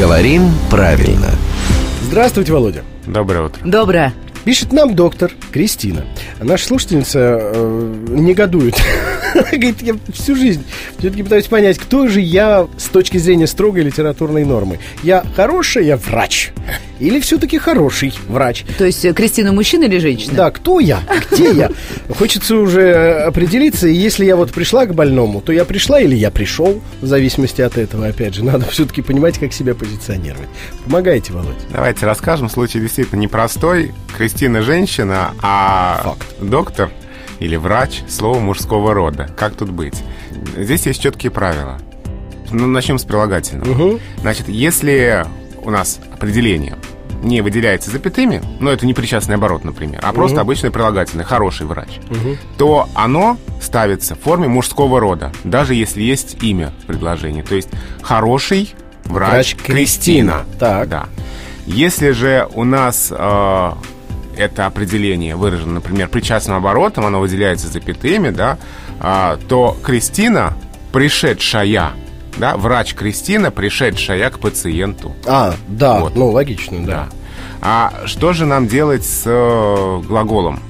Говорим правильно. Здравствуйте, Володя. Доброе утро. Доброе. Пишет нам доктор Кристина. Наша слушательница э, негодует. Говорит, я всю жизнь все-таки пытаюсь понять, кто же я с точки зрения строгой литературной нормы. Я хорошая врач или все-таки хороший врач? То есть э, Кристина мужчина или женщина? Да, кто я? Где я? Хочется уже определиться, и если я вот пришла к больному, то я пришла или я пришел, в зависимости от этого, опять же, надо все-таки понимать, как себя позиционировать. Помогайте, Володя. Давайте расскажем. Случай действительно непростой. Кристина женщина, а Факт. доктор или врач слово мужского рода. Как тут быть? Здесь есть четкие правила. Ну, начнем с прилагательного. Угу. Значит, если у нас определение не выделяется запятыми, ну, это не причастный оборот, например, а просто обычное прилагательное, хороший врач, Угу. то оно ставится в форме мужского рода, даже если есть имя в предложении. То есть хороший врач, Врач Кристина. Так. Да. Если же у нас э, это определение выражено, например, причастным оборотом, оно выделяется запятыми, да, а, то Кристина, пришедшая, да, врач Кристина, пришедшая к пациенту. А, да, Вот. ну, логично, да. Да. А что же нам делать с э, глаголом?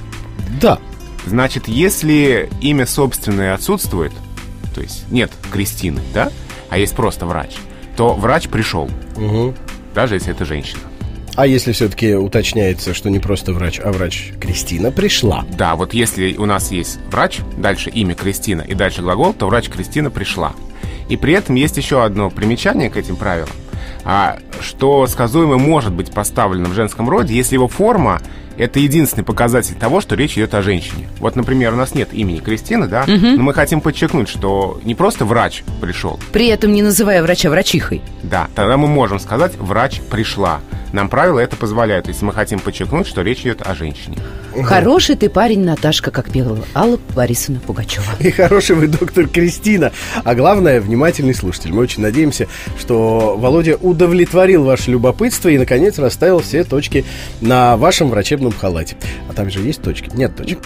Да. Значит, если имя собственное отсутствует, то есть нет Кристины, да, а есть просто врач, то врач пришел, Мгм. даже если это женщина. А если все-таки уточняется, что не просто врач, а врач Кристина пришла? Да, вот если у нас есть врач, дальше имя Кристина и дальше глагол, то врач Кристина пришла. И при этом есть еще одно примечание к этим правилам, а, что сказуемое может быть поставлено в женском роде, если его форма это единственный показатель того, что речь идет о женщине. Вот, например, у нас нет имени Кристины, да, но мы хотим подчеркнуть, что не просто врач пришел, При этом не называя врача врачихой. да, тогда мы можем сказать «врач пришла». Нам правила это позволяют, если мы хотим подчеркнуть, что речь идет о женщине. Хороший ты парень, Наташка, как пела Алла Борисовна Пугачева. И хороший вы доктор Кристина. А главное, внимательный слушатель. Мы очень надеемся, что Володя удовлетворил ваше любопытство и, наконец, расставил все точки на вашем врачебном халате. А там же есть точки? Нет точек.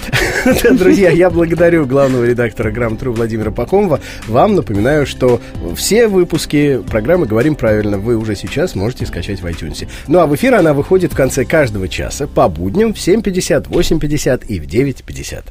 Друзья, я благодарю главного редактора «Грамотру» Владимира Пакомова. Вам напоминаю, что все выпуски программы «Говорим правильно» вы уже сейчас можете скачать в iTunes. Ну а в эфир она выходит в конце каждого часа по будням в 7.50, 8.50 и в 9.50.